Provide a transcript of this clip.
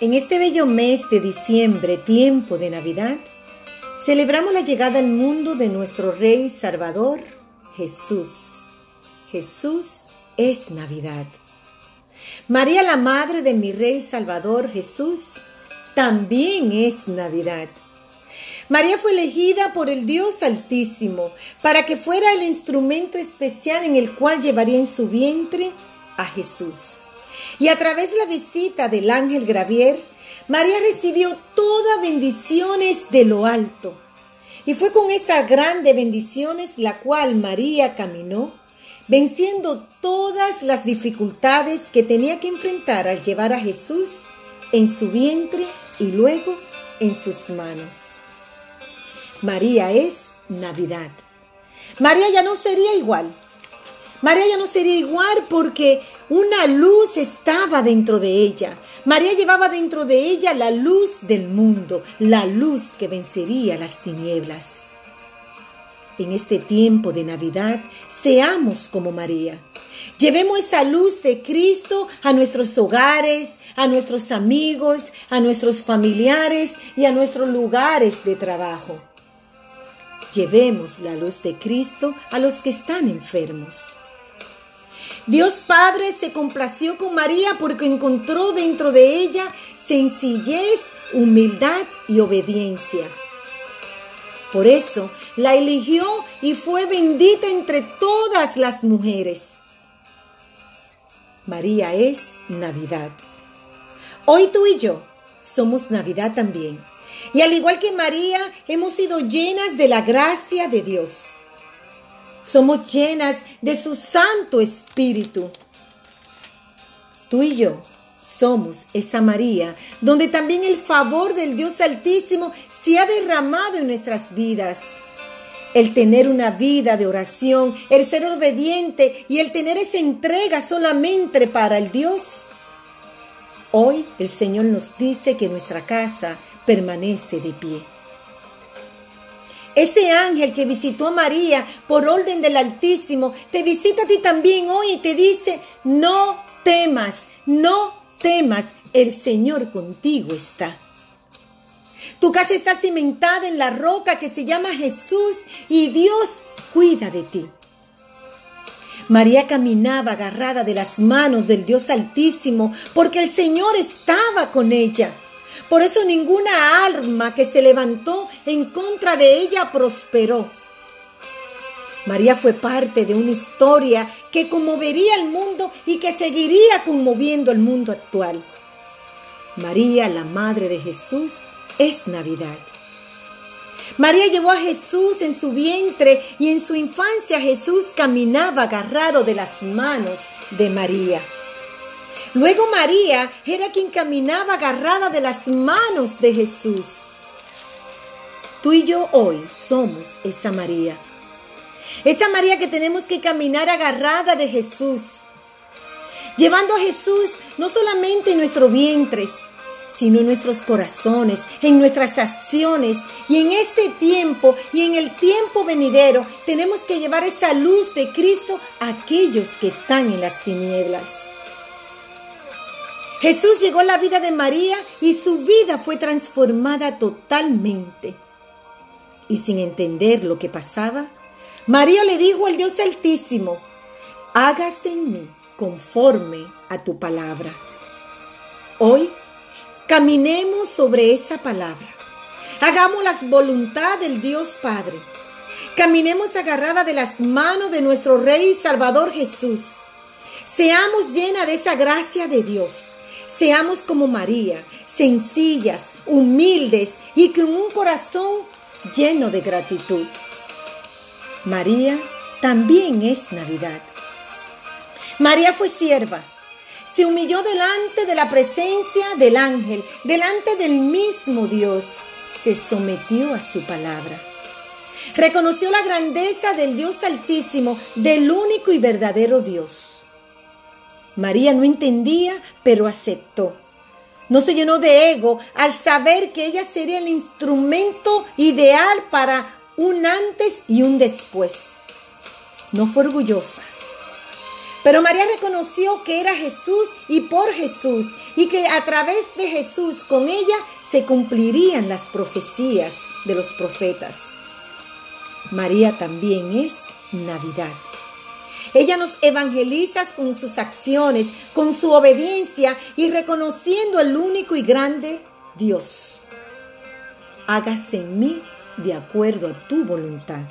En este bello mes de diciembre, tiempo de Navidad, celebramos la llegada al mundo de nuestro Rey Salvador, Jesús. Jesús es Navidad. María, la madre de mi Rey Salvador, Jesús, también es Navidad. María fue elegida por el Dios Altísimo para que fuera el instrumento especial en el cual llevaría en su vientre a Jesús. Y a través de la visita del ángel Gravier, María recibió todas bendiciones de lo alto. Y fue con estas grandes bendiciones la cual María caminó, venciendo todas las dificultades que tenía que enfrentar al llevar a Jesús en su vientre y luego en sus manos. María es Navidad. María ya no sería igual. María ya no sería igual porque una luz estaba dentro de ella. María llevaba dentro de ella la luz del mundo, la luz que vencería las tinieblas. En este tiempo de Navidad, seamos como María. Llevemos esa luz de Cristo a nuestros hogares, a nuestros amigos, a nuestros familiares y a nuestros lugares de trabajo. Llevemos la luz de Cristo a los que están enfermos. Dios Padre se complació con María porque encontró dentro de ella sencillez, humildad y obediencia. Por eso la eligió y fue bendita entre todas las mujeres. María es Navidad. Hoy tú y yo somos Navidad también. Y al igual que María, hemos sido llenas de la gracia de Dios. Somos llenas de su Santo Espíritu. Tú y yo somos esa María, donde también el favor del Dios Altísimo se ha derramado en nuestras vidas. El tener una vida de oración, el ser obediente y el tener esa entrega solamente para el Dios. Hoy el Señor nos dice que nuestra casa permanece de pie. Ese ángel que visitó a María por orden del Altísimo, te visita a ti también hoy y te dice, no temas, no temas, el Señor contigo está. Tu casa está cimentada en la roca que se llama Jesús y Dios cuida de ti. María caminaba agarrada de las manos del Dios Altísimo porque el Señor estaba con ella. Por eso ninguna alma que se levantó en contra de ella prosperó. María fue parte de una historia que conmovería al mundo y que seguiría conmoviendo el mundo actual. María, la Madre de Jesús, es Navidad. María llevó a Jesús en su vientre y en su infancia Jesús caminaba agarrado de las manos de María. Luego María era quien caminaba agarrada de las manos de Jesús. Tú y yo hoy somos esa María. Esa María que tenemos que caminar agarrada de Jesús. Llevando a Jesús no solamente en nuestros vientres, sino en nuestros corazones, en nuestras acciones. Y en este tiempo y en el tiempo venidero tenemos que llevar esa luz de Cristo a aquellos que están en las tinieblas. Jesús llegó a la vida de María y su vida fue transformada totalmente. Y sin entender lo que pasaba, María le dijo al Dios Altísimo, hágase en mí conforme a tu palabra. Hoy caminemos sobre esa palabra. Hagamos la voluntad del Dios Padre. Caminemos agarrada de las manos de nuestro Rey y Salvador Jesús. Seamos llenas de esa gracia de Dios Seamos como María, sencillas, humildes y con un corazón lleno de gratitud. María también es Navidad. María fue sierva. Se humilló delante de la presencia del ángel, delante del mismo Dios. Se sometió a su palabra. Reconoció la grandeza del Dios Altísimo, del único y verdadero Dios. María no entendía, pero aceptó. No se llenó de ego al saber que ella sería el instrumento ideal para un antes y un después. No fue orgullosa. Pero María reconoció que era Jesús y por Jesús, y que a través de Jesús con ella se cumplirían las profecías de los profetas. María también es Navidad. Ella nos evangeliza con sus acciones, con su obediencia y reconociendo al único y grande Dios. Hágase en mí de acuerdo a tu voluntad.